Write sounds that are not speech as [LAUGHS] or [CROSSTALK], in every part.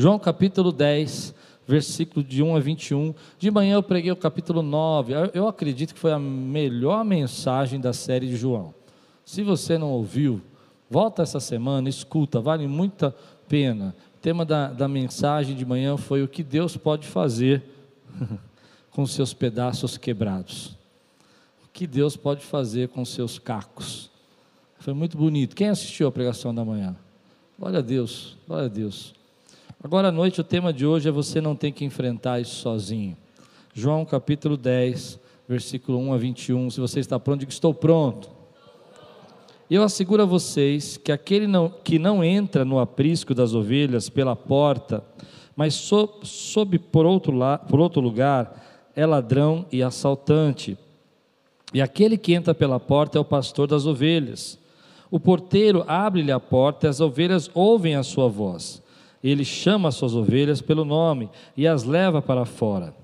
João capítulo 10, versículo de 1 a 21. De manhã eu preguei o capítulo 9. Eu acredito que foi a melhor mensagem da série de João. Se você não ouviu, volta essa semana, escuta, vale muita pena. O tema da, da mensagem de manhã foi o que Deus pode fazer [LAUGHS] com seus pedaços quebrados. O que Deus pode fazer com seus cacos. Foi muito bonito. Quem assistiu a pregação da manhã? Glória a Deus, glória a Deus. Agora à noite o tema de hoje é você não tem que enfrentar isso sozinho. João capítulo 10, versículo 1 a 21. Se você está pronto, diga estou pronto. Eu asseguro a vocês que aquele não, que não entra no aprisco das ovelhas pela porta, mas sob, sob por, outro la, por outro lugar, é ladrão e assaltante. E aquele que entra pela porta é o pastor das ovelhas. O porteiro abre-lhe a porta e as ovelhas ouvem a sua voz. Ele chama as suas ovelhas pelo nome e as leva para fora.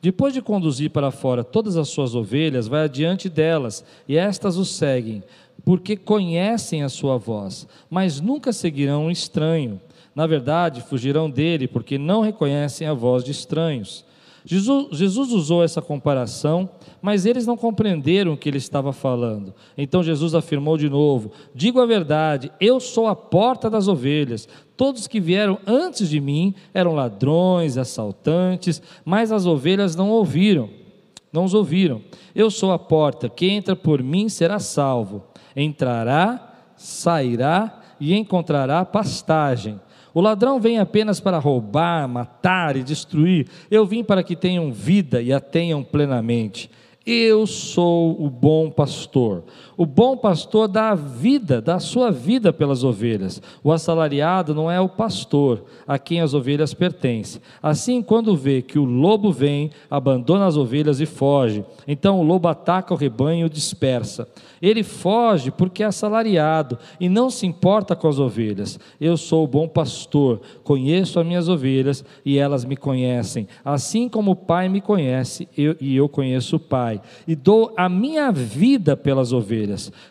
Depois de conduzir para fora todas as suas ovelhas, vai adiante delas, e estas o seguem, porque conhecem a sua voz, mas nunca seguirão um estranho. Na verdade, fugirão dele, porque não reconhecem a voz de estranhos. Jesus, Jesus, usou essa comparação, mas eles não compreenderam o que ele estava falando. Então Jesus afirmou de novo: Digo a verdade, eu sou a porta das ovelhas. Todos que vieram antes de mim eram ladrões, assaltantes, mas as ovelhas não ouviram, não os ouviram. Eu sou a porta, quem entra por mim será salvo entrará, sairá e encontrará pastagem. O ladrão vem apenas para roubar, matar e destruir. Eu vim para que tenham vida e a tenham plenamente. Eu sou o bom pastor. O bom pastor dá a vida, dá a sua vida pelas ovelhas. O assalariado não é o pastor a quem as ovelhas pertencem. Assim, quando vê que o lobo vem, abandona as ovelhas e foge. Então o lobo ataca o rebanho e o dispersa. Ele foge porque é assalariado e não se importa com as ovelhas. Eu sou o bom pastor, conheço as minhas ovelhas e elas me conhecem. Assim como o Pai me conhece eu, e eu conheço o Pai. E dou a minha vida pelas ovelhas.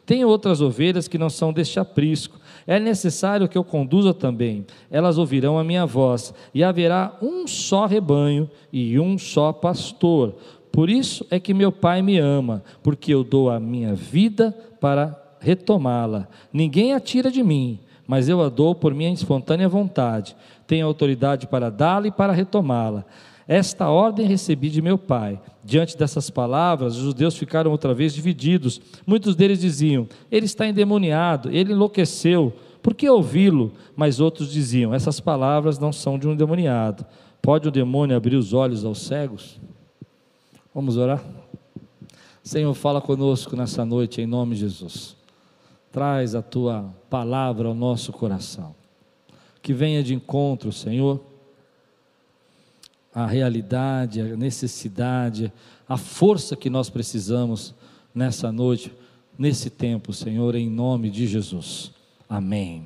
Tem outras ovelhas que não são deste aprisco. É necessário que eu conduza também. Elas ouvirão a minha voz, e haverá um só rebanho e um só pastor. Por isso é que meu Pai me ama, porque eu dou a minha vida para retomá-la. Ninguém a tira de mim, mas eu a dou por minha espontânea vontade. Tenho autoridade para dá-la e para retomá-la. Esta ordem recebi de meu pai. Diante dessas palavras, os judeus ficaram outra vez divididos. Muitos deles diziam: Ele está endemoniado, ele enlouqueceu. Por que ouvi-lo? Mas outros diziam: Essas palavras não são de um endemoniado. Pode o demônio abrir os olhos aos cegos? Vamos orar? Senhor, fala conosco nessa noite em nome de Jesus. Traz a tua palavra ao nosso coração. Que venha de encontro, Senhor, a realidade, a necessidade, a força que nós precisamos nessa noite, nesse tempo, Senhor, em nome de Jesus. Amém.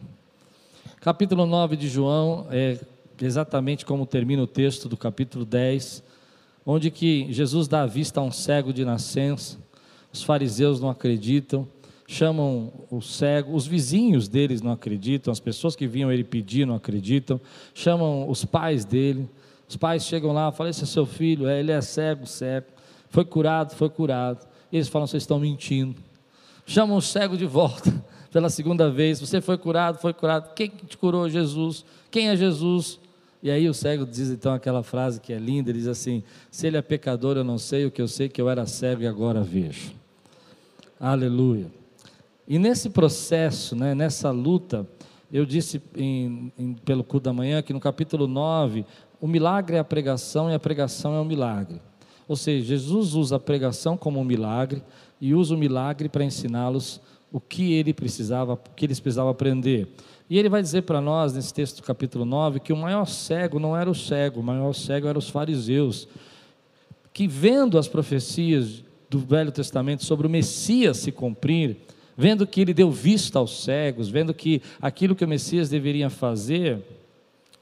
Capítulo 9 de João é exatamente como termina o texto do capítulo 10 onde que Jesus dá a vista a um cego de nascença, os fariseus não acreditam, chamam o cego, os vizinhos deles não acreditam, as pessoas que vinham ele pedir não acreditam, chamam os pais dele, os pais chegam lá, falam, esse é seu filho, é, ele é cego, cego, foi curado, foi curado, e eles falam, vocês estão mentindo, chamam o cego de volta, [LAUGHS] pela segunda vez, você foi curado, foi curado, quem te curou? Jesus, quem é Jesus? E aí o cego diz então aquela frase que é linda, ele diz assim: se ele é pecador, eu não sei, o que eu sei é que eu era cego e agora vejo. Aleluia. E nesse processo, né, nessa luta, eu disse em, em, pelo culto da manhã que no capítulo 9, o milagre é a pregação e a pregação é o milagre. Ou seja, Jesus usa a pregação como um milagre e usa o milagre para ensiná-los o que ele precisava, o que eles precisavam aprender. E ele vai dizer para nós, nesse texto do capítulo 9, que o maior cego não era o cego, o maior cego eram os fariseus, que vendo as profecias do Velho Testamento sobre o Messias se cumprir, vendo que ele deu vista aos cegos, vendo que aquilo que o Messias deveria fazer,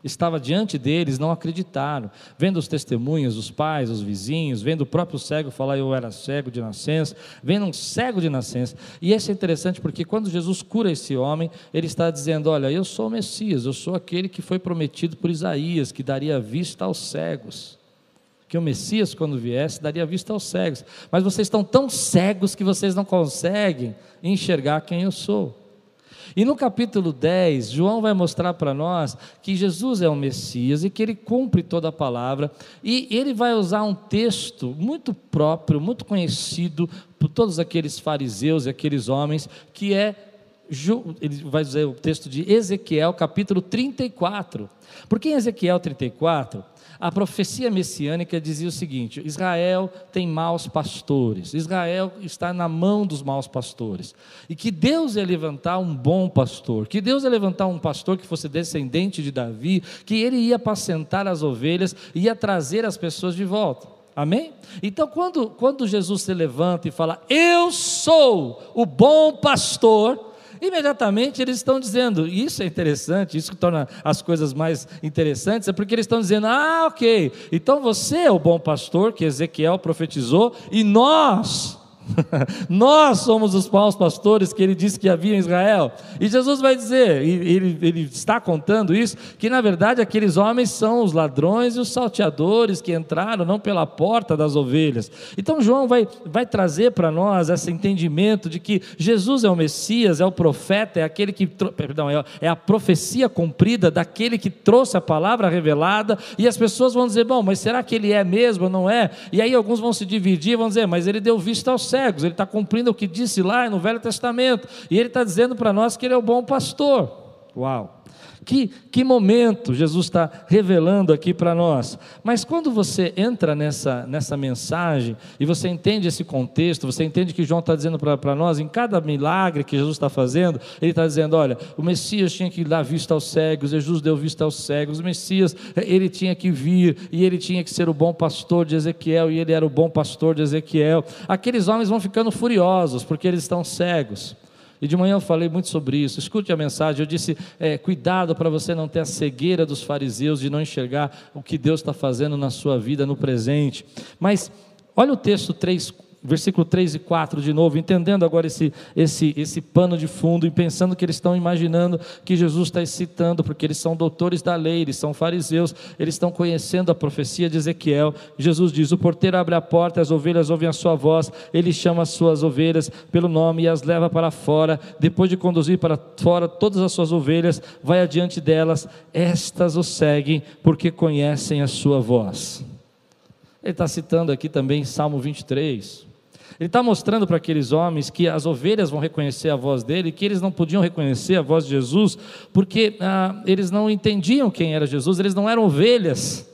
estava diante deles não acreditaram. Vendo os testemunhas, os pais, os vizinhos, vendo o próprio cego falar eu era cego de nascença, vendo um cego de nascença. E isso é interessante porque quando Jesus cura esse homem, ele está dizendo: Olha, eu sou o Messias, eu sou aquele que foi prometido por Isaías, que daria vista aos cegos. Que o Messias, quando viesse, daria vista aos cegos. Mas vocês estão tão cegos que vocês não conseguem enxergar quem eu sou. E no capítulo 10, João vai mostrar para nós que Jesus é o Messias e que ele cumpre toda a palavra. E ele vai usar um texto muito próprio, muito conhecido por todos aqueles fariseus e aqueles homens, que é ele vai dizer o texto de Ezequiel, capítulo 34. Porque em Ezequiel 34, a profecia messiânica dizia o seguinte: Israel tem maus pastores, Israel está na mão dos maus pastores, e que Deus ia levantar um bom pastor, que Deus ia levantar um pastor que fosse descendente de Davi, que ele ia apacentar as ovelhas, ia trazer as pessoas de volta. Amém? Então, quando, quando Jesus se levanta e fala, Eu sou o bom pastor, imediatamente eles estão dizendo, isso é interessante, isso que torna as coisas mais interessantes, é porque eles estão dizendo: ah, ok, então você é o bom pastor que Ezequiel profetizou, e nós [LAUGHS] Nós somos os maus pastores que ele disse que havia em Israel. E Jesus vai dizer, e ele, ele está contando isso, que na verdade aqueles homens são os ladrões e os salteadores que entraram não pela porta das ovelhas. Então João vai, vai trazer para nós esse entendimento de que Jesus é o Messias, é o profeta, é aquele que, perdão, é, é a profecia cumprida daquele que trouxe a palavra revelada, e as pessoas vão dizer, bom, mas será que ele é mesmo ou não é? E aí alguns vão se dividir, vão dizer, mas ele deu vista ao céu cegos, ele está cumprindo o que disse lá no Velho Testamento, e ele está dizendo para nós que ele é o bom pastor. Uau! Que, que momento Jesus está revelando aqui para nós. Mas quando você entra nessa, nessa mensagem e você entende esse contexto, você entende que João está dizendo para nós, em cada milagre que Jesus está fazendo, ele está dizendo: olha, o Messias tinha que dar vista aos cegos, Jesus deu vista aos cegos, o Messias, ele tinha que vir e ele tinha que ser o bom pastor de Ezequiel e ele era o bom pastor de Ezequiel. Aqueles homens vão ficando furiosos porque eles estão cegos. E de manhã eu falei muito sobre isso. Escute a mensagem. Eu disse: é, cuidado para você não ter a cegueira dos fariseus de não enxergar o que Deus está fazendo na sua vida no presente. Mas olha o texto 3, versículo 3 e 4 de novo, entendendo agora esse, esse, esse pano de fundo e pensando que eles estão imaginando que Jesus está citando, porque eles são doutores da lei, eles são fariseus, eles estão conhecendo a profecia de Ezequiel. Jesus diz: O porteiro abre a porta, as ovelhas ouvem a sua voz, ele chama as suas ovelhas pelo nome e as leva para fora. Depois de conduzir para fora todas as suas ovelhas, vai adiante delas, estas o seguem, porque conhecem a sua voz. Ele está citando aqui também Salmo 23. Ele está mostrando para aqueles homens que as ovelhas vão reconhecer a voz dele, que eles não podiam reconhecer a voz de Jesus, porque ah, eles não entendiam quem era Jesus, eles não eram ovelhas.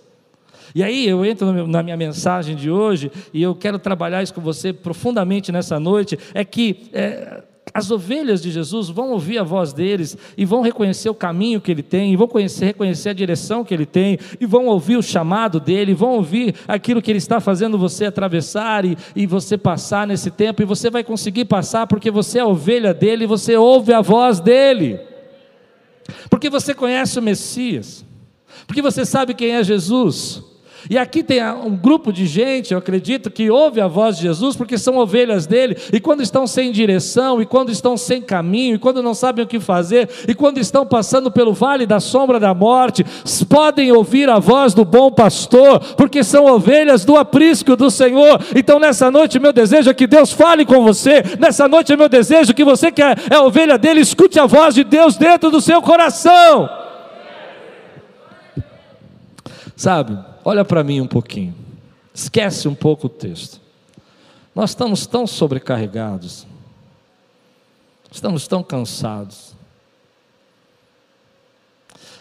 E aí eu entro na minha mensagem de hoje e eu quero trabalhar isso com você profundamente nessa noite. É que é, as ovelhas de Jesus vão ouvir a voz deles e vão reconhecer o caminho que ele tem, e vão conhecer, reconhecer a direção que ele tem, e vão ouvir o chamado dele, vão ouvir aquilo que ele está fazendo você atravessar e, e você passar nesse tempo, e você vai conseguir passar porque você é ovelha dele você ouve a voz dele, porque você conhece o Messias, porque você sabe quem é Jesus. E aqui tem um grupo de gente, eu acredito, que ouve a voz de Jesus porque são ovelhas dele, e quando estão sem direção, e quando estão sem caminho, e quando não sabem o que fazer, e quando estão passando pelo vale da sombra da morte, podem ouvir a voz do bom pastor, porque são ovelhas do aprisco do Senhor. Então nessa noite, meu desejo é que Deus fale com você, nessa noite, meu desejo que você que é, é ovelha dele, escute a voz de Deus dentro do seu coração. Sabe? Olha para mim um pouquinho. Esquece um pouco o texto. Nós estamos tão sobrecarregados, estamos tão cansados.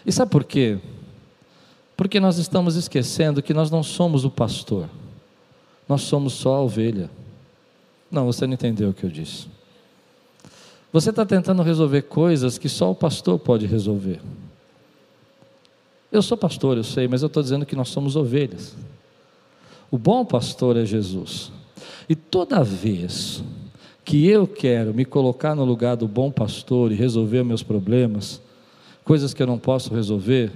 E sabe por quê? Porque nós estamos esquecendo que nós não somos o pastor, nós somos só a ovelha. Não, você não entendeu o que eu disse. Você está tentando resolver coisas que só o pastor pode resolver. Eu sou pastor, eu sei, mas eu estou dizendo que nós somos ovelhas. O bom pastor é Jesus. E toda vez que eu quero me colocar no lugar do bom pastor e resolver meus problemas, coisas que eu não posso resolver,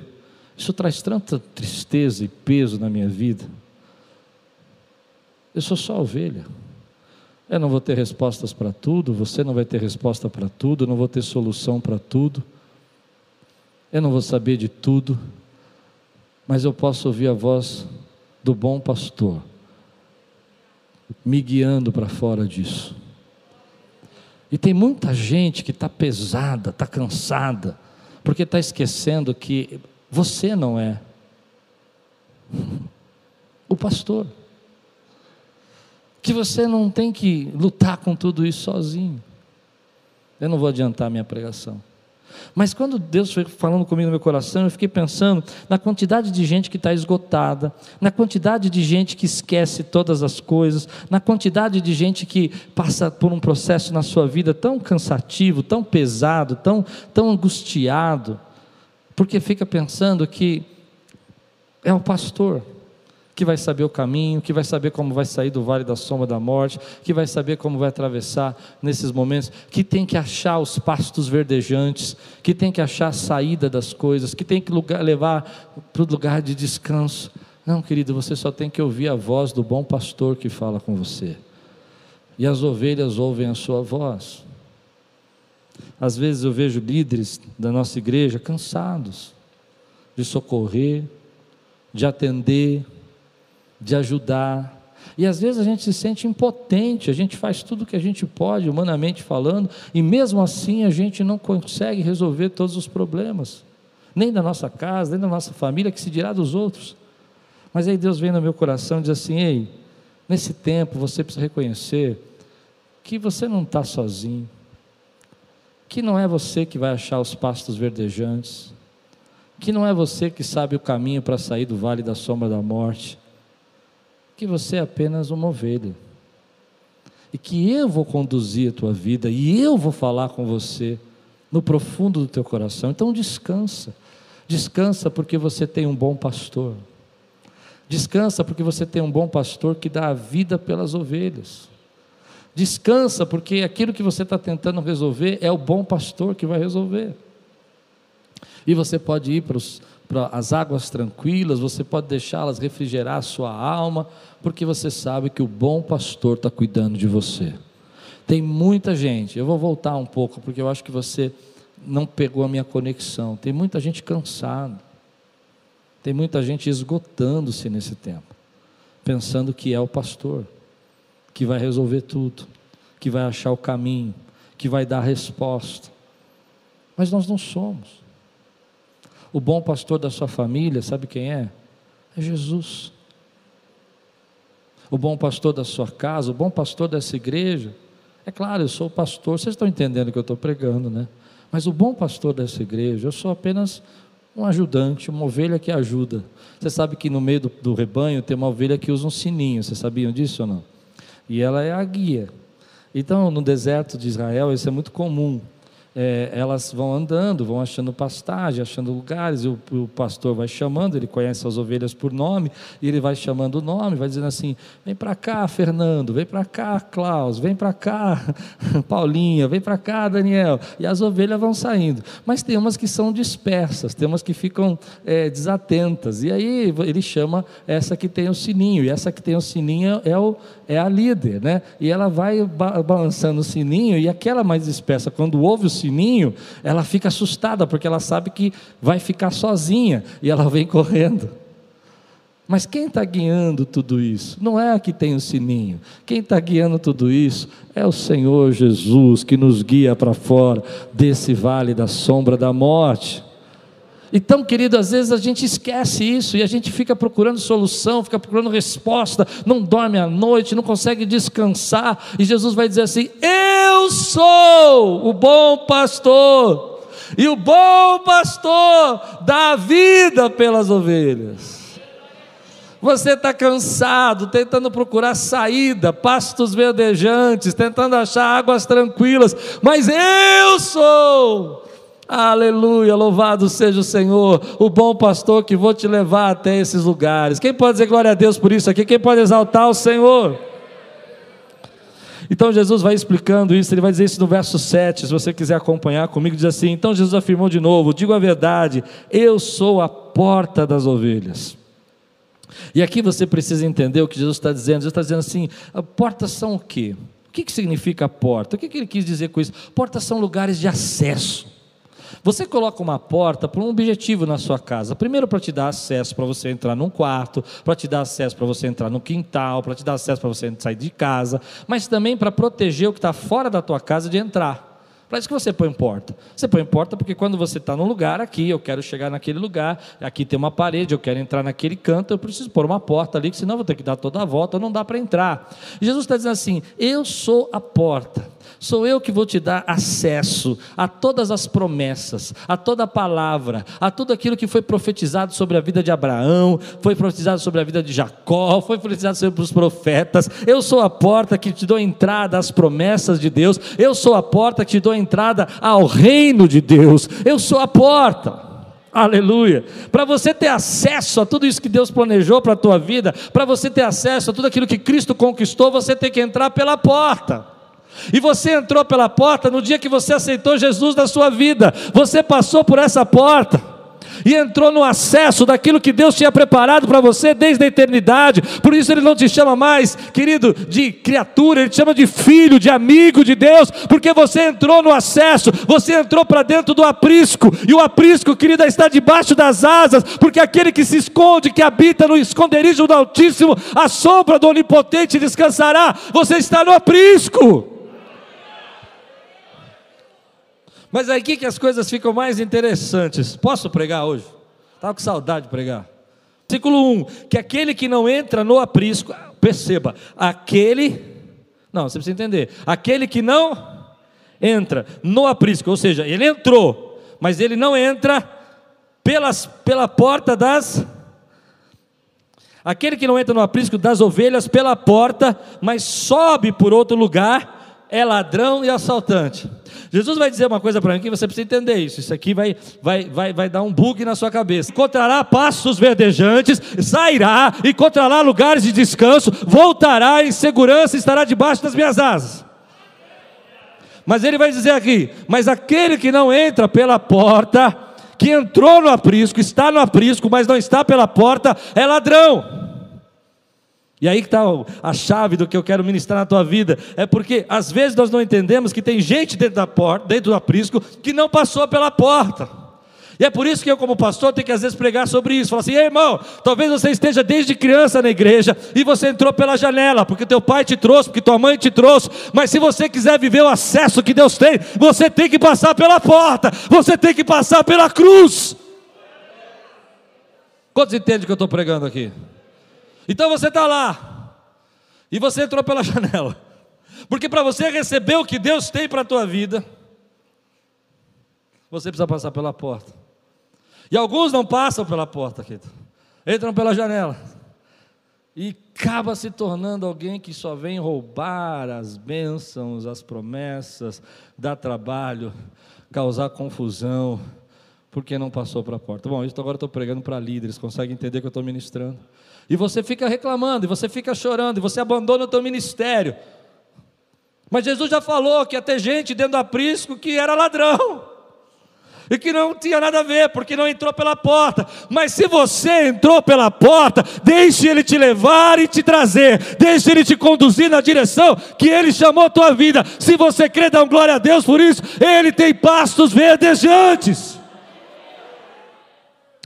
Isso traz tanta tristeza e peso na minha vida. Eu sou só ovelha. Eu não vou ter respostas para tudo, você não vai ter resposta para tudo, eu não vou ter solução para tudo. Eu não vou saber de tudo, mas eu posso ouvir a voz do bom pastor me guiando para fora disso. E tem muita gente que está pesada, está cansada, porque está esquecendo que você não é o pastor. Que você não tem que lutar com tudo isso sozinho. Eu não vou adiantar minha pregação. Mas quando Deus foi falando comigo no meu coração, eu fiquei pensando na quantidade de gente que está esgotada, na quantidade de gente que esquece todas as coisas, na quantidade de gente que passa por um processo na sua vida tão cansativo, tão pesado, tão, tão angustiado, porque fica pensando que é o pastor que vai saber o caminho, que vai saber como vai sair do vale da sombra da morte, que vai saber como vai atravessar nesses momentos, que tem que achar os pastos verdejantes, que tem que achar a saída das coisas, que tem que lugar, levar para o lugar de descanso. Não, querido, você só tem que ouvir a voz do bom pastor que fala com você. E as ovelhas ouvem a sua voz. Às vezes eu vejo líderes da nossa igreja cansados de socorrer, de atender, de ajudar. E às vezes a gente se sente impotente, a gente faz tudo o que a gente pode, humanamente falando, e mesmo assim a gente não consegue resolver todos os problemas, nem da nossa casa, nem da nossa família, que se dirá dos outros. Mas aí Deus vem no meu coração e diz assim: ei, nesse tempo você precisa reconhecer que você não está sozinho, que não é você que vai achar os pastos verdejantes, que não é você que sabe o caminho para sair do vale da sombra da morte que você é apenas uma ovelha. E que eu vou conduzir a tua vida e eu vou falar com você no profundo do teu coração. Então descansa. Descansa porque você tem um bom pastor. Descansa porque você tem um bom pastor que dá a vida pelas ovelhas. Descansa porque aquilo que você está tentando resolver é o bom pastor que vai resolver. E você pode ir para os para as águas tranquilas, você pode deixá-las refrigerar a sua alma, porque você sabe que o bom pastor está cuidando de você. Tem muita gente, eu vou voltar um pouco, porque eu acho que você não pegou a minha conexão. Tem muita gente cansada, tem muita gente esgotando-se nesse tempo, pensando que é o pastor, que vai resolver tudo, que vai achar o caminho, que vai dar a resposta. Mas nós não somos. O bom pastor da sua família, sabe quem é? É Jesus. O bom pastor da sua casa, o bom pastor dessa igreja. É claro, eu sou o pastor, vocês estão entendendo o que eu estou pregando, né? Mas o bom pastor dessa igreja, eu sou apenas um ajudante, uma ovelha que ajuda. Você sabe que no meio do, do rebanho tem uma ovelha que usa um sininho, vocês sabiam disso ou não? E ela é a guia. Então, no deserto de Israel, isso é muito comum é, elas vão andando, vão achando pastagem, achando lugares, o, o, pastor vai chamando, ele conhece as ovelhas por nome, e ele vai chamando o nome, vai dizendo assim: vem para cá, Fernando, vem para cá, Klaus, vem para cá, [LAUGHS] Paulinha, vem para cá, Daniel. E as ovelhas vão saindo. Mas tem umas que são dispersas, tem umas que ficam é, desatentas, e aí ele chama essa que tem o sininho, e essa que tem o sininho é, o, é a líder, né? E ela vai balançando o sininho, e aquela mais dispersa, quando ouve o sininho, ela fica assustada, porque ela sabe que vai ficar sozinha e ela vem correndo. Mas quem está guiando tudo isso? Não é a que tem o sininho. Quem está guiando tudo isso é o Senhor Jesus que nos guia para fora desse vale da sombra da morte. Então, querido, às vezes a gente esquece isso e a gente fica procurando solução, fica procurando resposta, não dorme à noite, não consegue descansar, e Jesus vai dizer assim: Eu sou o bom pastor, e o bom pastor dá a vida pelas ovelhas. Você está cansado, tentando procurar saída, pastos verdejantes, tentando achar águas tranquilas, mas eu sou Aleluia, louvado seja o Senhor, o bom pastor que vou te levar até esses lugares. Quem pode dizer glória a Deus por isso aqui? Quem pode exaltar o Senhor? Então Jesus vai explicando isso, ele vai dizer isso no verso 7, se você quiser acompanhar comigo, diz assim: Então Jesus afirmou de novo: Digo a verdade, eu sou a porta das ovelhas. E aqui você precisa entender o que Jesus está dizendo. Jesus está dizendo assim: portas são o quê? O que, que significa porta? O que, que ele quis dizer com isso? Portas são lugares de acesso. Você coloca uma porta por um objetivo na sua casa. Primeiro, para te dar acesso para você entrar num quarto, para te dar acesso para você entrar no quintal, para te dar acesso para você sair de casa, mas também para proteger o que está fora da tua casa de entrar. Para isso que você põe porta. Você põe porta porque quando você está num lugar aqui, eu quero chegar naquele lugar, aqui tem uma parede, eu quero entrar naquele canto, eu preciso pôr uma porta ali, que senão eu vou ter que dar toda a volta, não dá para entrar. E Jesus está dizendo assim: Eu sou a porta. Sou eu que vou te dar acesso a todas as promessas, a toda a palavra, a tudo aquilo que foi profetizado sobre a vida de Abraão, foi profetizado sobre a vida de Jacó, foi profetizado sobre os profetas. Eu sou a porta que te dou entrada às promessas de Deus. Eu sou a porta que te dou entrada ao reino de Deus. Eu sou a porta. Aleluia. Para você ter acesso a tudo isso que Deus planejou para a tua vida, para você ter acesso a tudo aquilo que Cristo conquistou, você tem que entrar pela porta. E você entrou pela porta no dia que você aceitou Jesus na sua vida. Você passou por essa porta e entrou no acesso daquilo que Deus tinha preparado para você desde a eternidade. Por isso ele não te chama mais, querido, de criatura, ele te chama de filho, de amigo de Deus, porque você entrou no acesso, você entrou para dentro do aprisco, e o aprisco, querida, está debaixo das asas, porque aquele que se esconde, que habita no esconderijo do Altíssimo, a sombra do Onipotente descansará. Você está no aprisco. Mas é aqui que as coisas ficam mais interessantes. Posso pregar hoje? Estava com saudade de pregar. Versículo 1: Que aquele que não entra no aprisco, perceba, aquele, não, você precisa entender, aquele que não entra no aprisco, ou seja, ele entrou, mas ele não entra pelas, pela porta das. Aquele que não entra no aprisco das ovelhas pela porta, mas sobe por outro lugar, é ladrão e assaltante. Jesus vai dizer uma coisa para mim que você precisa entender isso. Isso aqui vai, vai, vai, vai dar um bug na sua cabeça. Encontrará pastos verdejantes, sairá, encontrará lugares de descanso, voltará em segurança e estará debaixo das minhas asas. Mas ele vai dizer aqui: mas aquele que não entra pela porta, que entrou no aprisco, está no aprisco, mas não está pela porta, é ladrão. E aí que está a chave do que eu quero ministrar na tua vida. É porque às vezes nós não entendemos que tem gente dentro da porta, dentro do aprisco, que não passou pela porta. E é por isso que eu, como pastor, tenho que às vezes pregar sobre isso. Falar assim, Ei, irmão, talvez você esteja desde criança na igreja e você entrou pela janela, porque teu pai te trouxe, porque tua mãe te trouxe. Mas se você quiser viver o acesso que Deus tem, você tem que passar pela porta, você tem que passar pela cruz. Quantos entendem o que eu estou pregando aqui? Então você está lá, e você entrou pela [LAUGHS] janela, porque para você receber o que Deus tem para a tua vida, você precisa passar pela porta. E alguns não passam pela porta, querido. entram pela janela. E acaba se tornando alguém que só vem roubar as bênçãos, as promessas, dar trabalho, causar confusão, porque não passou para a porta. Bom, isso agora estou pregando para líderes, consegue entender que eu estou ministrando? E você fica reclamando, e você fica chorando, e você abandona o teu ministério. Mas Jesus já falou que ia ter gente dentro do aprisco que era ladrão. E que não tinha nada a ver, porque não entrou pela porta. Mas se você entrou pela porta, deixe ele te levar e te trazer. Deixe ele te conduzir na direção que ele chamou a tua vida. Se você crê, dá um glória a Deus por isso. Ele tem pastos verdejantes.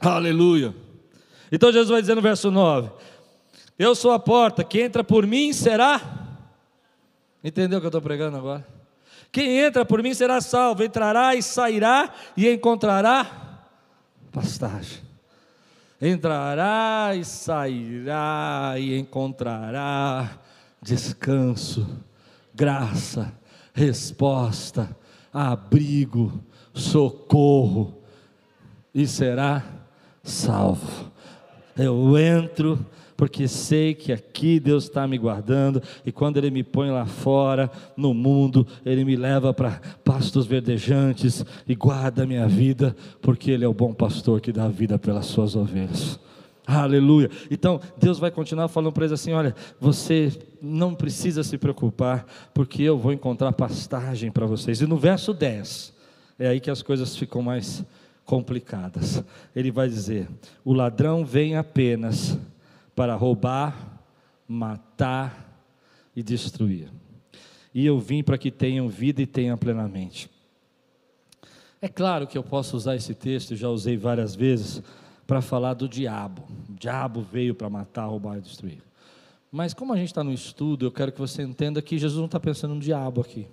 Aleluia. Então Jesus vai dizer no verso 9: Eu sou a porta, quem entra por mim será. Entendeu o que eu estou pregando agora? Quem entra por mim será salvo, entrará e sairá e encontrará pastagem. Entrará e sairá e encontrará descanso, graça, resposta, abrigo, socorro e será salvo. Eu entro porque sei que aqui Deus está me guardando, e quando Ele me põe lá fora, no mundo, Ele me leva para pastos verdejantes e guarda a minha vida, porque Ele é o bom pastor que dá vida pelas suas ovelhas. Aleluia. Então, Deus vai continuar falando para eles assim: olha, você não precisa se preocupar, porque eu vou encontrar pastagem para vocês. E no verso 10, é aí que as coisas ficam mais complicadas. Ele vai dizer: o ladrão vem apenas para roubar, matar e destruir. E eu vim para que tenham vida e tenham plenamente. É claro que eu posso usar esse texto, já usei várias vezes, para falar do diabo. O diabo veio para matar, roubar e destruir. Mas como a gente está no estudo, eu quero que você entenda que Jesus não está pensando no diabo aqui.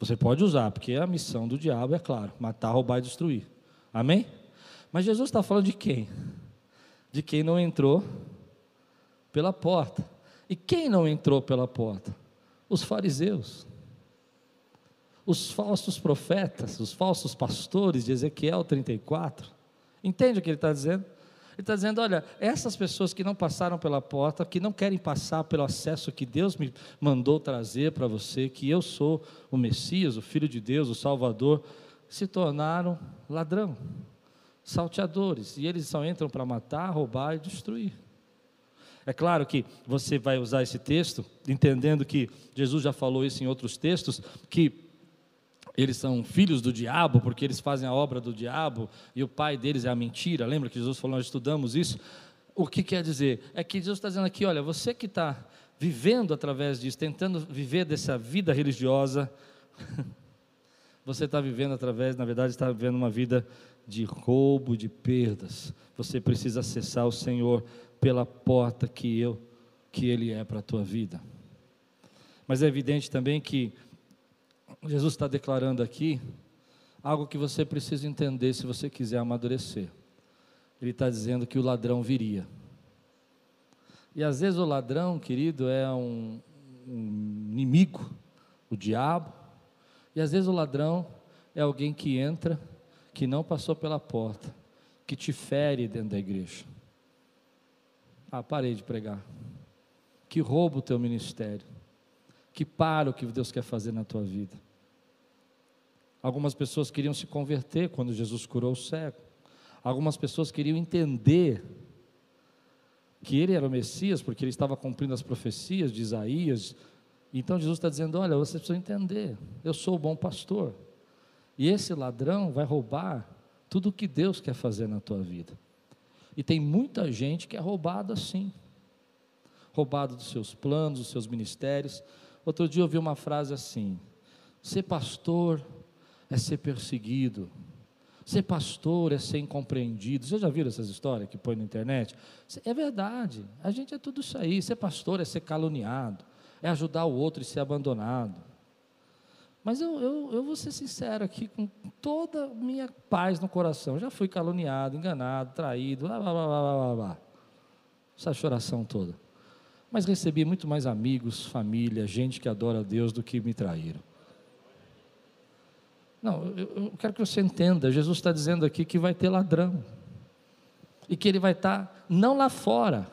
Você pode usar, porque a missão do diabo é claro, matar, roubar e destruir. Amém? Mas Jesus está falando de quem? De quem não entrou pela porta. E quem não entrou pela porta? Os fariseus. Os falsos profetas, os falsos pastores de Ezequiel 34. Entende o que ele está dizendo? Ele está dizendo: olha, essas pessoas que não passaram pela porta, que não querem passar pelo acesso que Deus me mandou trazer para você, que eu sou o Messias, o Filho de Deus, o Salvador, se tornaram ladrão, salteadores, e eles só entram para matar, roubar e destruir. É claro que você vai usar esse texto, entendendo que Jesus já falou isso em outros textos, que eles são filhos do diabo, porque eles fazem a obra do diabo, e o pai deles é a mentira. Lembra que Jesus falou, nós estudamos isso? O que quer dizer? É que Jesus está dizendo aqui: olha, você que está vivendo através disso, tentando viver dessa vida religiosa, [LAUGHS] você está vivendo através, na verdade, está vivendo uma vida de roubo, de perdas. Você precisa acessar o Senhor pela porta que eu, que Ele é para a tua vida. Mas é evidente também que Jesus está declarando aqui algo que você precisa entender se você quiser amadurecer. Ele está dizendo que o ladrão viria. E às vezes o ladrão, querido, é um, um inimigo, o diabo. E às vezes o ladrão é alguém que entra, que não passou pela porta, que te fere dentro da igreja. Ah, parei de pregar. Que rouba o teu ministério. Que para o que Deus quer fazer na tua vida. Algumas pessoas queriam se converter quando Jesus curou o cego. Algumas pessoas queriam entender que ele era o Messias, porque ele estava cumprindo as profecias de Isaías. Então Jesus está dizendo: Olha, você precisa entender, eu sou o bom pastor. E esse ladrão vai roubar tudo o que Deus quer fazer na tua vida. E tem muita gente que é roubado assim roubado dos seus planos, dos seus ministérios. Outro dia eu ouvi uma frase assim: ser pastor é ser perseguido. Ser pastor é ser incompreendido. Vocês já viram essas histórias que põe na internet? É verdade. A gente é tudo isso aí. Ser pastor é ser caluniado, é ajudar o outro e ser abandonado. Mas eu, eu, eu vou ser sincero aqui, com toda a minha paz no coração. Já fui caluniado, enganado, traído, blá, blá, blá, blá, blá, blá. Essa choração toda. Mas recebi muito mais amigos, família, gente que adora a Deus do que me traíram. Não, eu, eu quero que você entenda. Jesus está dizendo aqui que vai ter ladrão. E que ele vai estar tá, não lá fora,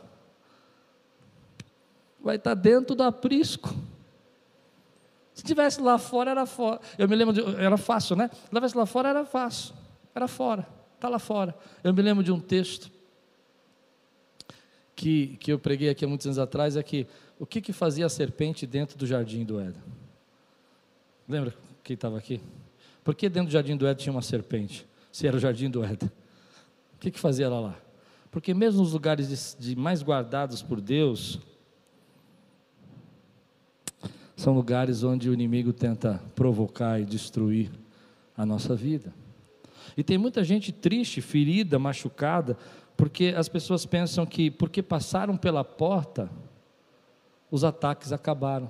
vai estar dentro do aprisco. Se tivesse lá fora, era fora. Eu me lembro, de, era fácil, né? Se tivesse lá fora, era fácil. Era fora, está lá fora. Eu me lembro de um texto que, que eu preguei aqui há muitos anos atrás, é que o que, que fazia a serpente dentro do jardim do Éden? Lembra quem estava aqui? Por que dentro do jardim do Éden tinha uma serpente? Se era o jardim do Éden. O que, que fazia ela lá? Porque mesmo nos lugares de, de mais guardados por Deus, são lugares onde o inimigo tenta provocar e destruir a nossa vida. E tem muita gente triste, ferida, machucada, porque as pessoas pensam que porque passaram pela porta, os ataques acabaram.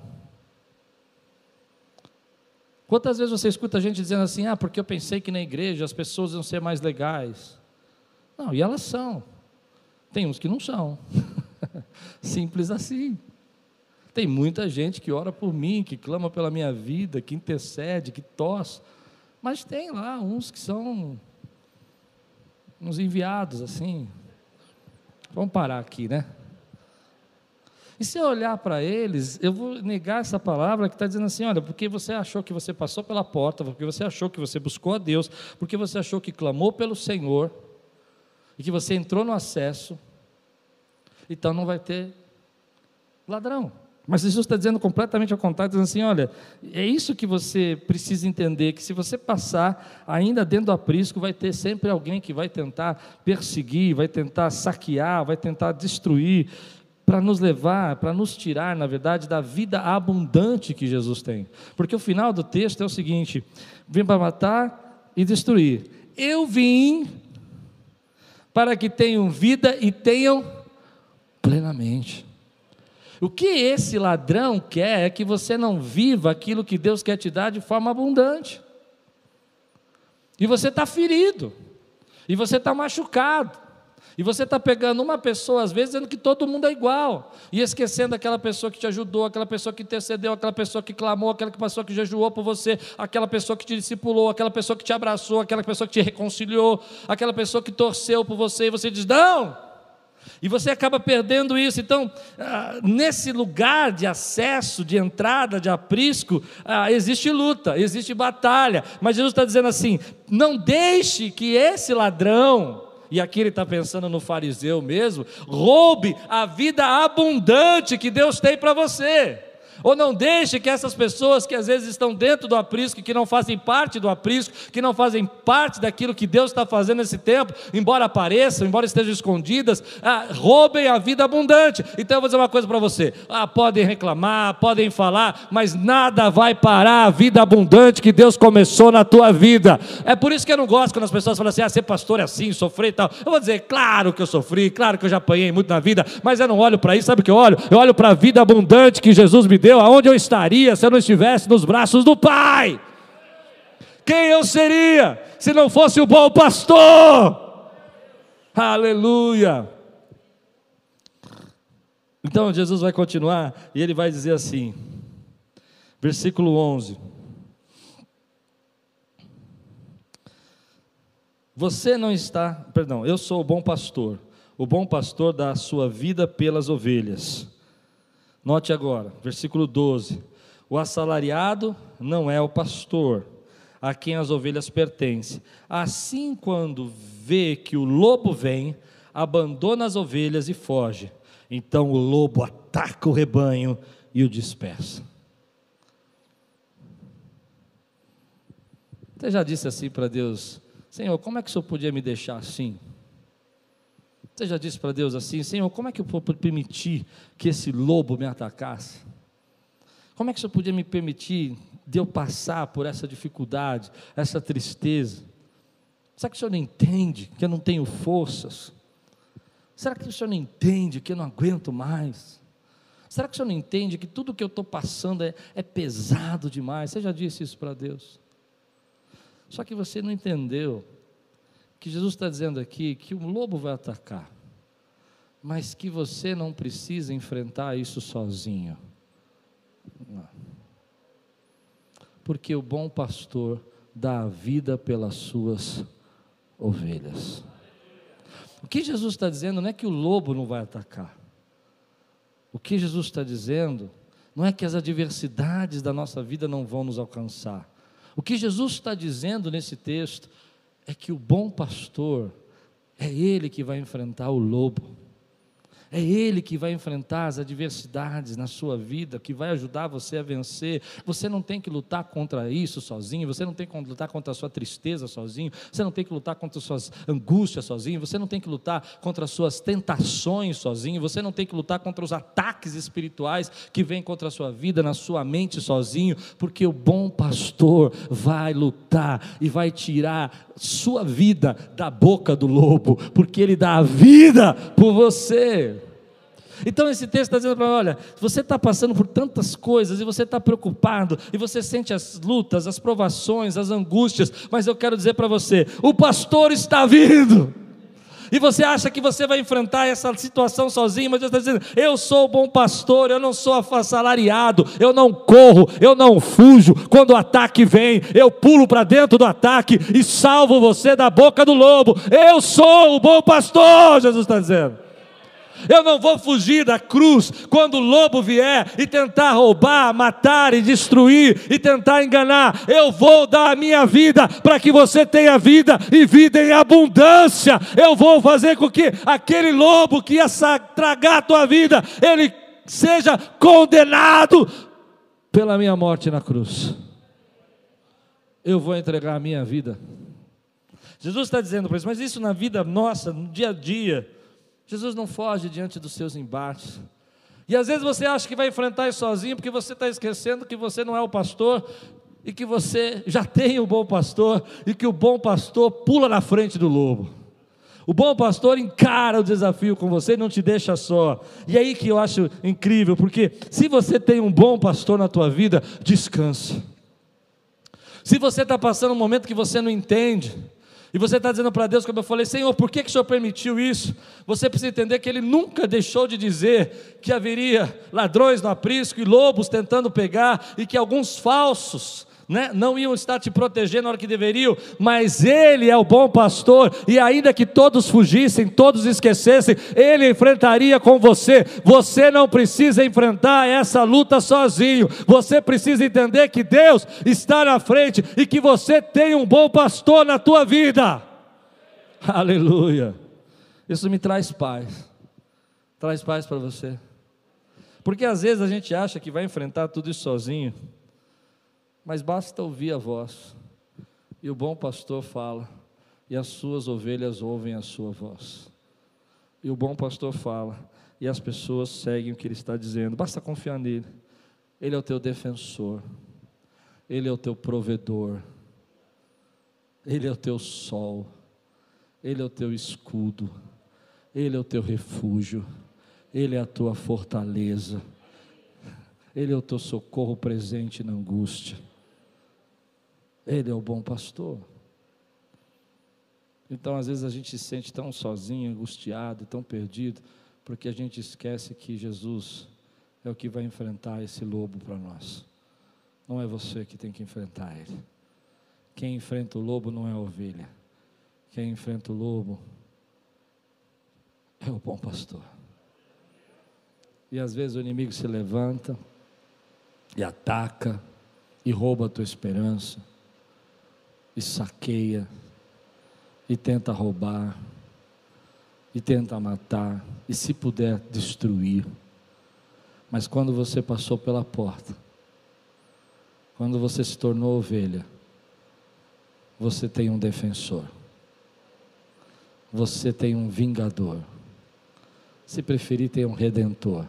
Quantas vezes você escuta a gente dizendo assim: ah, porque eu pensei que na igreja as pessoas iam ser mais legais? Não, e elas são. Tem uns que não são. [LAUGHS] Simples assim. Tem muita gente que ora por mim, que clama pela minha vida, que intercede, que tosse. Mas tem lá uns que são uns enviados assim. Vamos parar aqui, né? E se eu olhar para eles, eu vou negar essa palavra que está dizendo assim: olha, porque você achou que você passou pela porta, porque você achou que você buscou a Deus, porque você achou que clamou pelo Senhor, e que você entrou no acesso, então não vai ter ladrão. Mas Jesus está dizendo completamente ao contrário, dizendo assim: olha, é isso que você precisa entender: que se você passar ainda dentro do aprisco, vai ter sempre alguém que vai tentar perseguir, vai tentar saquear, vai tentar destruir, para nos levar, para nos tirar, na verdade, da vida abundante que Jesus tem. Porque o final do texto é o seguinte: vim para matar e destruir. Eu vim para que tenham vida e tenham plenamente. O que esse ladrão quer é que você não viva aquilo que Deus quer te dar de forma abundante. E você está ferido, e você está machucado, e você está pegando uma pessoa, às vezes, dizendo que todo mundo é igual, e esquecendo aquela pessoa que te ajudou, aquela pessoa que intercedeu, aquela pessoa que clamou, aquela pessoa que jejuou por você, aquela pessoa que te discipulou, aquela pessoa que te abraçou, aquela pessoa que te reconciliou, aquela pessoa que torceu por você, e você diz: não, e você acaba perdendo isso. Então, ah, nesse lugar de acesso, de entrada, de aprisco, ah, existe luta, existe batalha. Mas Jesus está dizendo assim: não deixe que esse ladrão, e aqui ele está pensando no fariseu mesmo, roube a vida abundante que Deus tem para você. Ou não deixe que essas pessoas que às vezes estão dentro do aprisco, que não fazem parte do aprisco, que não fazem parte daquilo que Deus está fazendo nesse tempo, embora apareçam, embora estejam escondidas, ah, roubem a vida abundante. Então eu vou dizer uma coisa para você: ah, podem reclamar, podem falar, mas nada vai parar a vida abundante que Deus começou na tua vida. É por isso que eu não gosto quando as pessoas falam assim: ah, ser pastor é assim, sofrer e tal. Eu vou dizer, claro que eu sofri, claro que eu já apanhei muito na vida, mas eu não olho para isso, sabe o que eu olho? Eu olho para a vida abundante que Jesus me deu deu, aonde eu estaria se eu não estivesse nos braços do Pai? Quem eu seria se não fosse o bom pastor? Aleluia! Então Jesus vai continuar e ele vai dizer assim, versículo 11: Você não está, perdão, eu sou o bom pastor. O bom pastor dá a sua vida pelas ovelhas. Note agora, versículo 12: O assalariado não é o pastor, a quem as ovelhas pertencem. Assim, quando vê que o lobo vem, abandona as ovelhas e foge. Então o lobo ataca o rebanho e o dispersa. Você já disse assim para Deus: Senhor, como é que o Senhor podia me deixar assim? Você já disse para Deus assim: Senhor, como é que eu vou permitir que esse lobo me atacasse? Como é que o Senhor podia me permitir de eu passar por essa dificuldade, essa tristeza? Será que o Senhor não entende que eu não tenho forças? Será que o Senhor não entende que eu não aguento mais? Será que o Senhor não entende que tudo que eu estou passando é, é pesado demais? Você já disse isso para Deus? Só que você não entendeu que Jesus está dizendo aqui que o lobo vai atacar, mas que você não precisa enfrentar isso sozinho. Porque o bom pastor dá a vida pelas suas ovelhas. O que Jesus está dizendo não é que o lobo não vai atacar. O que Jesus está dizendo não é que as adversidades da nossa vida não vão nos alcançar. O que Jesus está dizendo nesse texto é que o bom pastor é ele que vai enfrentar o lobo. É Ele que vai enfrentar as adversidades na sua vida, que vai ajudar você a vencer. Você não tem que lutar contra isso sozinho, você não tem que lutar contra a sua tristeza sozinho, você não tem que lutar contra as suas angústias sozinho, você não tem que lutar contra as suas tentações sozinho, você não tem que lutar contra os ataques espirituais que vêm contra a sua vida, na sua mente sozinho, porque o bom pastor vai lutar e vai tirar sua vida da boca do lobo, porque ele dá a vida por você. Então esse texto está dizendo para mim: olha, você está passando por tantas coisas e você está preocupado e você sente as lutas, as provações, as angústias, mas eu quero dizer para você: o pastor está vindo. E você acha que você vai enfrentar essa situação sozinho, mas Deus está dizendo: eu sou o bom pastor, eu não sou assalariado, eu não corro, eu não fujo. Quando o ataque vem, eu pulo para dentro do ataque e salvo você da boca do lobo. Eu sou o bom pastor, Jesus está dizendo. Eu não vou fugir da cruz quando o lobo vier e tentar roubar, matar e destruir e tentar enganar. Eu vou dar a minha vida para que você tenha vida e vida em abundância. Eu vou fazer com que aquele lobo que ia tragar a tua vida, ele seja condenado pela minha morte na cruz. Eu vou entregar a minha vida. Jesus está dizendo para eles, mas isso na vida nossa, no dia a dia, Jesus não foge diante dos seus embates. E às vezes você acha que vai enfrentar isso sozinho, porque você está esquecendo que você não é o pastor e que você já tem o bom pastor e que o bom pastor pula na frente do lobo. O bom pastor encara o desafio com você e não te deixa só. E é aí que eu acho incrível, porque se você tem um bom pastor na tua vida, descansa. Se você está passando um momento que você não entende, e você está dizendo para Deus, como eu falei, Senhor, por que, que o Senhor permitiu isso? Você precisa entender que Ele nunca deixou de dizer que haveria ladrões no aprisco e lobos tentando pegar, e que alguns falsos né, não iam estar te protegendo na hora que deveriam, mas Ele é o bom pastor, e ainda que todos fugissem, todos esquecessem, Ele enfrentaria com você. Você não precisa enfrentar essa luta sozinho, você precisa entender que Deus está na frente e que você tem um bom pastor na tua vida. Aleluia. Isso me traz paz. Traz paz para você. Porque às vezes a gente acha que vai enfrentar tudo isso sozinho mas basta ouvir a voz. E o bom pastor fala, e as suas ovelhas ouvem a sua voz. E o bom pastor fala, e as pessoas seguem o que ele está dizendo. Basta confiar nele. Ele é o teu defensor. Ele é o teu provedor. Ele é o teu sol. Ele é o teu escudo. Ele é o teu refúgio. Ele é a tua fortaleza. Ele é o teu socorro presente na angústia. Ele é o bom pastor. Então, às vezes, a gente se sente tão sozinho, angustiado, tão perdido, porque a gente esquece que Jesus é o que vai enfrentar esse lobo para nós. Não é você que tem que enfrentar ele. Quem enfrenta o lobo não é a ovelha. Quem enfrenta o lobo é o bom pastor. E às vezes o inimigo se levanta e ataca e rouba a tua esperança e saqueia, e tenta roubar, e tenta matar, e se puder destruir. Mas quando você passou pela porta, quando você se tornou ovelha, você tem um defensor, você tem um vingador, se preferir, tem um redentor,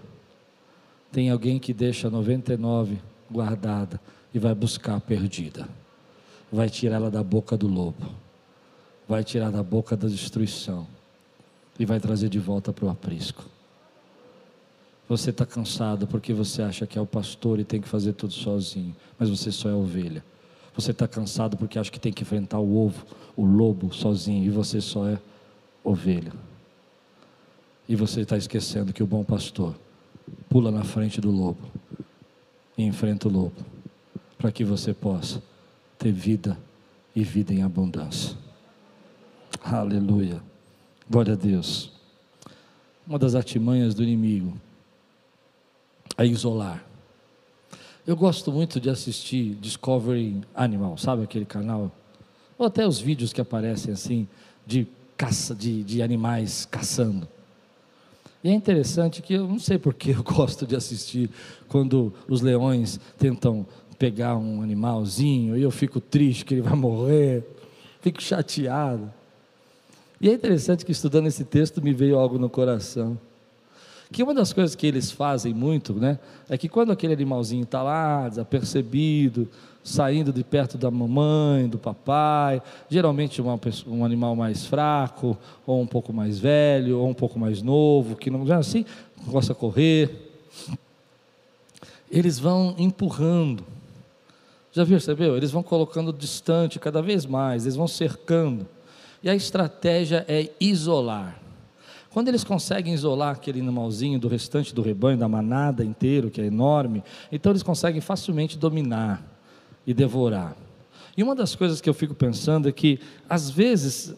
tem alguém que deixa 99 guardada e vai buscar a perdida vai tirar ela da boca do lobo, vai tirar da boca da destruição e vai trazer de volta para o aprisco. Você está cansado porque você acha que é o pastor e tem que fazer tudo sozinho, mas você só é ovelha. Você está cansado porque acha que tem que enfrentar o ovo, o lobo sozinho e você só é ovelha. E você está esquecendo que o bom pastor pula na frente do lobo e enfrenta o lobo, para que você possa ter vida e vida em abundância. Aleluia. Glória a Deus. Uma das artimanhas do inimigo é isolar. Eu gosto muito de assistir Discovery Animal, sabe aquele canal? Ou até os vídeos que aparecem assim de caça de, de animais caçando. E é interessante que eu não sei porque eu [LAUGHS] gosto de assistir quando os leões tentam pegar um animalzinho e eu fico triste que ele vai morrer, fico chateado. E é interessante que estudando esse texto me veio algo no coração. Que uma das coisas que eles fazem muito, né, é que quando aquele animalzinho está lá, desapercebido, saindo de perto da mamãe, do papai, geralmente uma, um animal mais fraco, ou um pouco mais velho, ou um pouco mais novo, que não assim, gosta de correr, eles vão empurrando já percebeu? Eles vão colocando distante cada vez mais, eles vão cercando. E a estratégia é isolar. Quando eles conseguem isolar aquele animalzinho do restante do rebanho, da manada inteiro, que é enorme, então eles conseguem facilmente dominar e devorar. E uma das coisas que eu fico pensando é que, às vezes,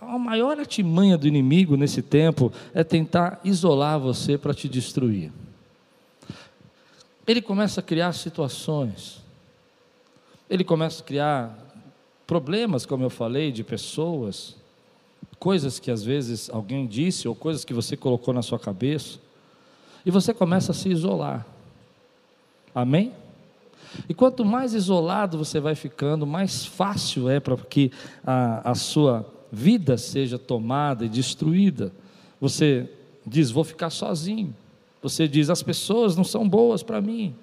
a maior artimanha do inimigo nesse tempo é tentar isolar você para te destruir. Ele começa a criar situações ele começa a criar problemas, como eu falei, de pessoas, coisas que às vezes alguém disse ou coisas que você colocou na sua cabeça. E você começa a se isolar. Amém? E quanto mais isolado você vai ficando, mais fácil é para que a, a sua vida seja tomada e destruída. Você diz, vou ficar sozinho. Você diz, as pessoas não são boas para mim.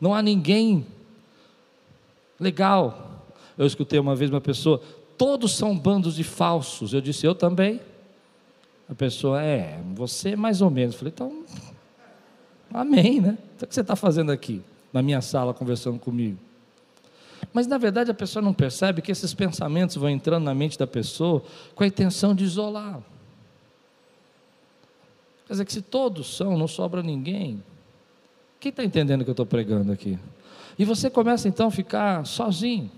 Não há ninguém legal. Eu escutei uma vez uma pessoa, todos são bandos de falsos. Eu disse, eu também. A pessoa, é, você mais ou menos. Eu falei, então, amém, né? Então, o que você está fazendo aqui? na minha sala conversando comigo. Mas na verdade a pessoa não percebe que esses pensamentos vão entrando na mente da pessoa com a intenção de isolar. Quer dizer que se todos são, não sobra ninguém. Quem está entendendo o que eu estou pregando aqui? E você começa então a ficar sozinho.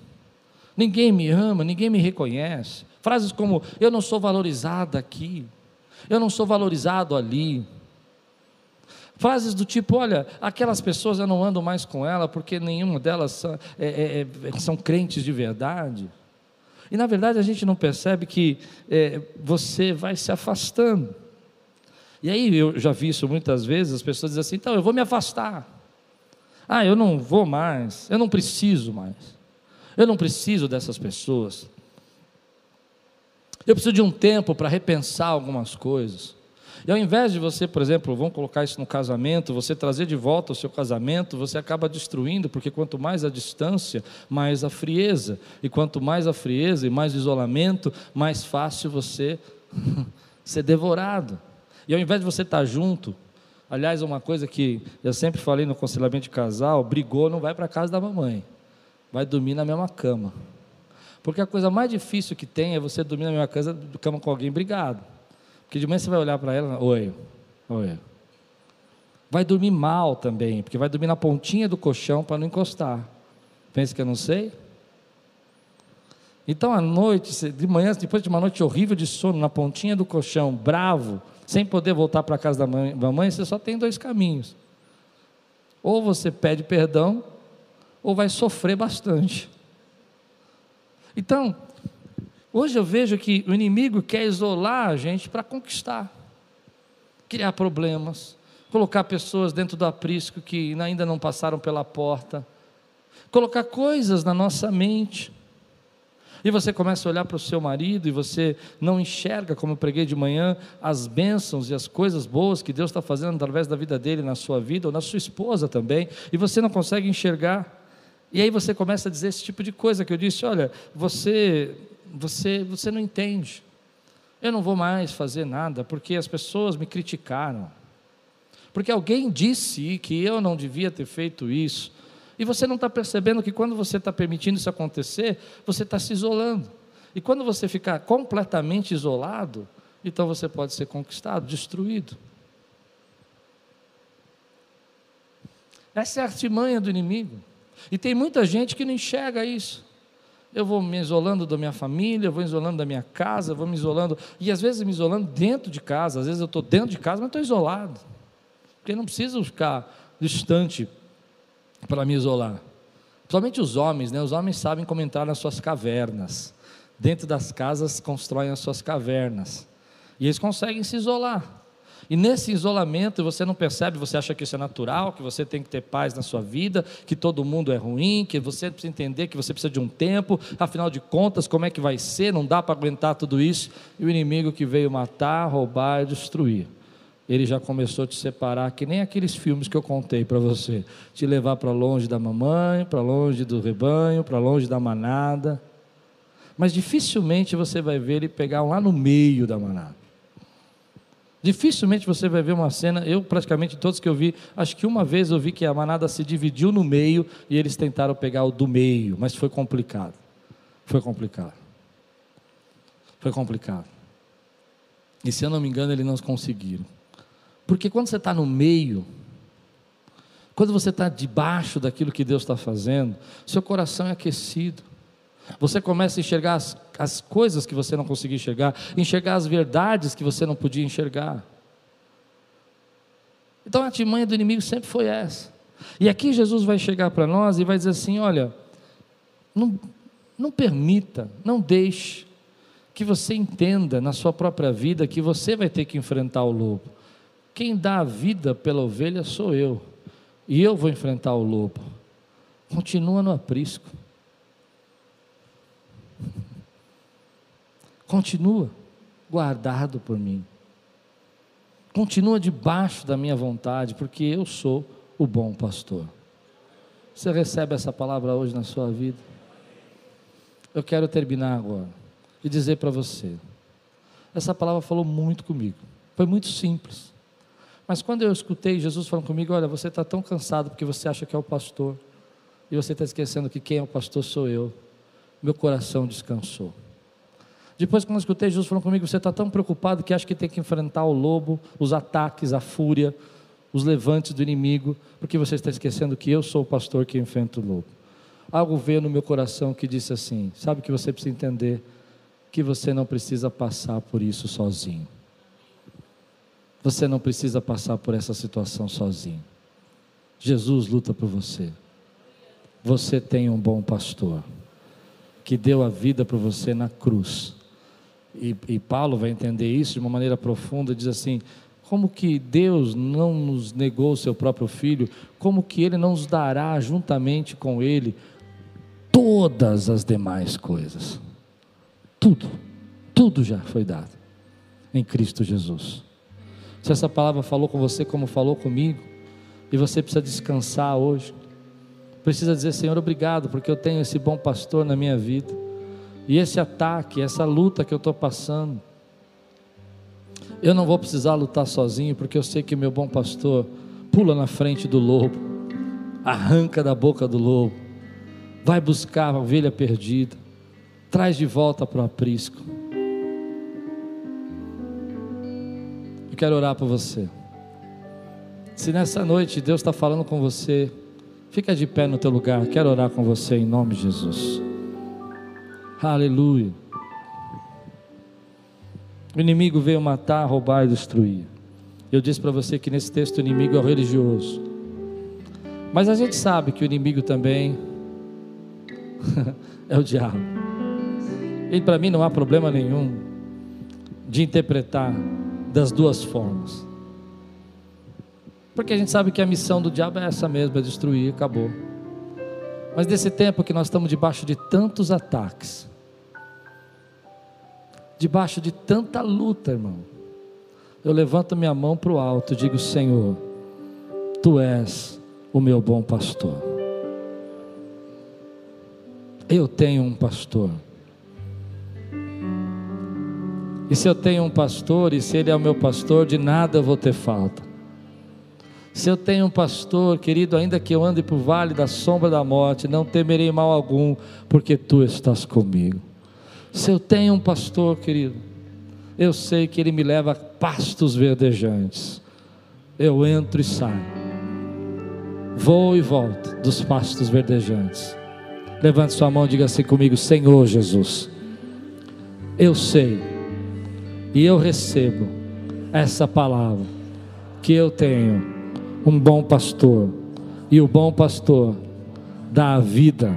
Ninguém me ama, ninguém me reconhece. Frases como: Eu não sou valorizada aqui, eu não sou valorizado ali. Frases do tipo: olha, aquelas pessoas eu não ando mais com ela porque nenhuma delas são, é, é, é, são crentes de verdade. E na verdade a gente não percebe que é, você vai se afastando. E aí eu já vi isso muitas vezes, as pessoas dizem assim: então eu vou me afastar. Ah, eu não vou mais, eu não preciso mais. Eu não preciso dessas pessoas. Eu preciso de um tempo para repensar algumas coisas. E ao invés de você, por exemplo, vamos colocar isso no casamento, você trazer de volta o seu casamento, você acaba destruindo, porque quanto mais a distância, mais a frieza. E quanto mais a frieza e mais isolamento, mais fácil você [LAUGHS] ser devorado. E ao invés de você estar junto, aliás, uma coisa que eu sempre falei no conselhamento de casal, brigou, não vai para casa da mamãe. Vai dormir na mesma cama. Porque a coisa mais difícil que tem é você dormir na mesma casa, cama com alguém brigado. Porque de manhã você vai olhar para ela, oi, oi. Vai dormir mal também, porque vai dormir na pontinha do colchão para não encostar. Pensa que eu não sei? Então, à noite, de manhã, depois de uma noite horrível de sono, na pontinha do colchão, bravo, sem poder voltar para a casa da mãe, da mãe, você só tem dois caminhos. Ou você pede perdão, ou vai sofrer bastante. Então, Hoje eu vejo que o inimigo quer isolar a gente para conquistar, criar problemas, colocar pessoas dentro do aprisco que ainda não passaram pela porta, colocar coisas na nossa mente. E você começa a olhar para o seu marido e você não enxerga, como eu preguei de manhã, as bênçãos e as coisas boas que Deus está fazendo através da vida dele na sua vida, ou na sua esposa também, e você não consegue enxergar. E aí você começa a dizer esse tipo de coisa que eu disse: olha, você você, você não entende. Eu não vou mais fazer nada porque as pessoas me criticaram. Porque alguém disse que eu não devia ter feito isso. E você não está percebendo que quando você está permitindo isso acontecer, você está se isolando. E quando você ficar completamente isolado, então você pode ser conquistado, destruído. Essa é a artimanha do inimigo. E tem muita gente que não enxerga isso eu vou me isolando da minha família, vou isolando da minha casa, vou me isolando, e às vezes me isolando dentro de casa, às vezes eu estou dentro de casa, mas estou isolado, porque não preciso ficar distante para me isolar. Principalmente os homens, né? Os homens sabem como entrar nas suas cavernas. Dentro das casas constroem as suas cavernas. E eles conseguem se isolar. E nesse isolamento você não percebe, você acha que isso é natural, que você tem que ter paz na sua vida, que todo mundo é ruim, que você precisa entender que você precisa de um tempo, afinal de contas, como é que vai ser? Não dá para aguentar tudo isso. E o inimigo que veio matar, roubar e destruir. Ele já começou a te separar, que nem aqueles filmes que eu contei para você. Te levar para longe da mamãe, para longe do rebanho, para longe da manada. Mas dificilmente você vai ver ele pegar lá no meio da manada. Dificilmente você vai ver uma cena, eu praticamente todos que eu vi, acho que uma vez eu vi que a manada se dividiu no meio e eles tentaram pegar o do meio, mas foi complicado. Foi complicado. Foi complicado. E se eu não me engano, eles não conseguiram. Porque quando você está no meio, quando você está debaixo daquilo que Deus está fazendo, seu coração é aquecido. Você começa a enxergar as, as coisas que você não conseguia enxergar, enxergar as verdades que você não podia enxergar. Então a artimanha do inimigo sempre foi essa. E aqui Jesus vai chegar para nós e vai dizer assim: olha, não, não permita, não deixe que você entenda na sua própria vida que você vai ter que enfrentar o lobo. Quem dá a vida pela ovelha sou eu. E eu vou enfrentar o lobo. Continua no aprisco. Continua guardado por mim. Continua debaixo da minha vontade, porque eu sou o bom pastor. Você recebe essa palavra hoje na sua vida? Eu quero terminar agora e dizer para você: essa palavra falou muito comigo, foi muito simples. Mas quando eu escutei Jesus falando comigo, olha, você está tão cansado porque você acha que é o pastor, e você está esquecendo que quem é o pastor sou eu, meu coração descansou. Depois, quando eu escutei Jesus falando comigo, você está tão preocupado que acha que tem que enfrentar o lobo, os ataques, a fúria, os levantes do inimigo, porque você está esquecendo que eu sou o pastor que enfrenta o lobo. Algo veio no meu coração que disse assim: sabe que você precisa entender que você não precisa passar por isso sozinho. Você não precisa passar por essa situação sozinho. Jesus luta por você. Você tem um bom pastor que deu a vida por você na cruz. E, e Paulo vai entender isso de uma maneira profunda, diz assim: como que Deus não nos negou o seu próprio filho? Como que ele não nos dará juntamente com ele todas as demais coisas? Tudo, tudo já foi dado em Cristo Jesus. Se essa palavra falou com você como falou comigo, e você precisa descansar hoje, precisa dizer: Senhor, obrigado, porque eu tenho esse bom pastor na minha vida, e esse ataque, essa luta que eu estou passando eu não vou precisar lutar sozinho, porque eu sei que meu bom pastor pula na frente do lobo, arranca da boca do lobo, vai buscar a ovelha perdida, traz de volta para o aprisco. Eu quero orar por você. Se nessa noite Deus está falando com você, fica de pé no teu lugar. Quero orar com você em nome de Jesus. Aleluia. O inimigo veio matar, roubar e destruir. Eu disse para você que nesse texto o inimigo é o religioso. Mas a gente sabe que o inimigo também [LAUGHS] é o diabo. E para mim não há problema nenhum de interpretar das duas formas. Porque a gente sabe que a missão do diabo é essa mesmo, é destruir, acabou. Mas nesse tempo que nós estamos debaixo de tantos ataques, debaixo de tanta luta, irmão, eu levanto minha mão para o alto e digo: Senhor, Tu és o meu bom pastor. Eu tenho um pastor. E se eu tenho um pastor, e se ele é o meu pastor, de nada eu vou ter falta. Se eu tenho um pastor, querido, ainda que eu ande por vale da sombra da morte, não temerei mal algum, porque tu estás comigo. Se eu tenho um pastor, querido, eu sei que ele me leva a pastos verdejantes. Eu entro e saio. Vou e volto dos pastos verdejantes. Levante sua mão e diga assim comigo: Senhor Jesus, eu sei e eu recebo essa palavra que eu tenho um bom pastor e o bom pastor dá a vida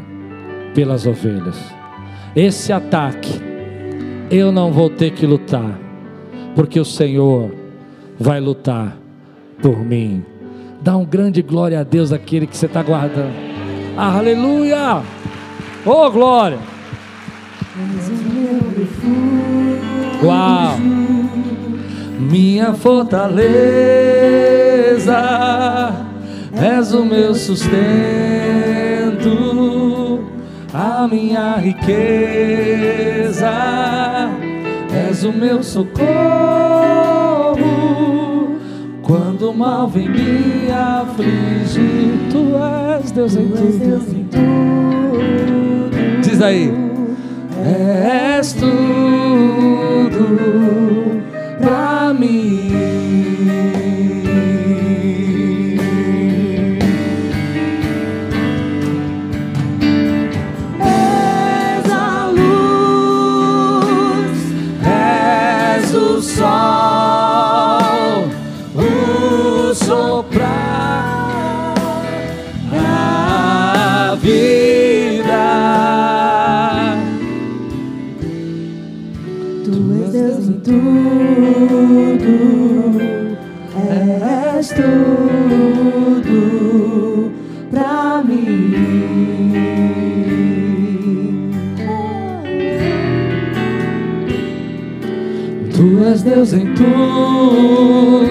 pelas ovelhas esse ataque, eu não vou ter que lutar, porque o Senhor vai lutar por mim. Dá um grande glória a Deus aquele que você está guardando. Aleluia! Oh glória! Uau! Minha fortaleza, és o meu sustento a minha riqueza, és o meu socorro. Quando o mal vem me afligir, tu és Deus em tudo. Deus em tudo. Diz aí, és tudo pra Deus em tudo,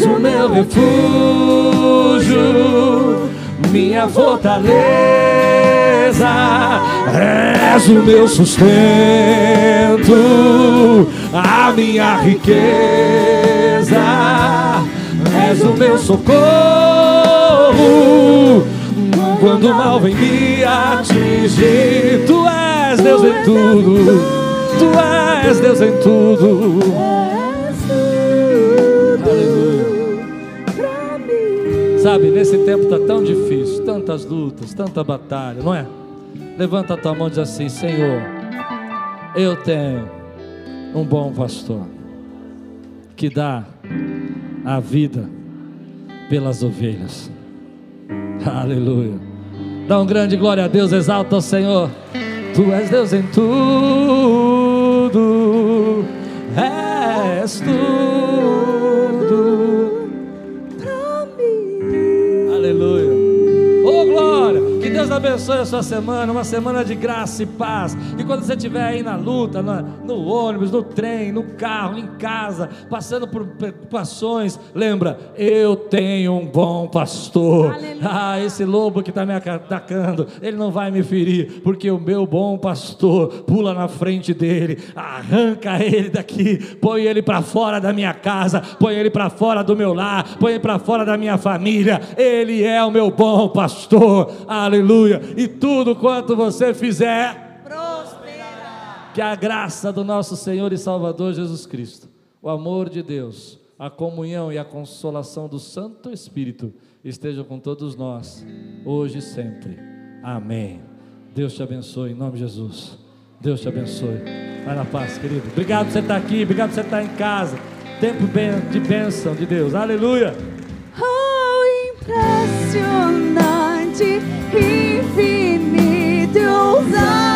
És o meu refúgio, minha fortaleza, és o meu sustento, a minha riqueza, és o meu socorro quando o mal vem me atingir. Tu és Deus em tudo, tu és Deus em tudo. Sabe, nesse tempo está tão difícil, tantas lutas, tanta batalha, não é? Levanta a tua mão e diz assim: Senhor, eu tenho um bom pastor que dá a vida pelas ovelhas. Aleluia. Dá um grande glória a Deus, exalta o Senhor. Tu és Deus em tudo, és tudo. Deus a sua semana, uma semana de graça e paz. E quando você estiver aí na luta, na- no ônibus, no trem, no carro, em casa, passando por preocupações, lembra, eu tenho um bom pastor. Aleluia. Ah, esse lobo que está me atacando, ele não vai me ferir, porque o meu bom pastor pula na frente dele, arranca ele daqui, põe ele para fora da minha casa, põe ele para fora do meu lar, põe ele para fora da minha família. Ele é o meu bom pastor. Aleluia. E tudo quanto você fizer, Prospera. que a graça do nosso Senhor e Salvador Jesus Cristo, o amor de Deus, a comunhão e a consolação do Santo Espírito estejam com todos nós, hoje e sempre. Amém. Deus te abençoe, em nome de Jesus. Deus te abençoe. Vai na paz, querido. Obrigado por você estar aqui, obrigado por você estar em casa. Tempo de bênção de Deus. Aleluia. Oh, impressionante, infinito e ousado.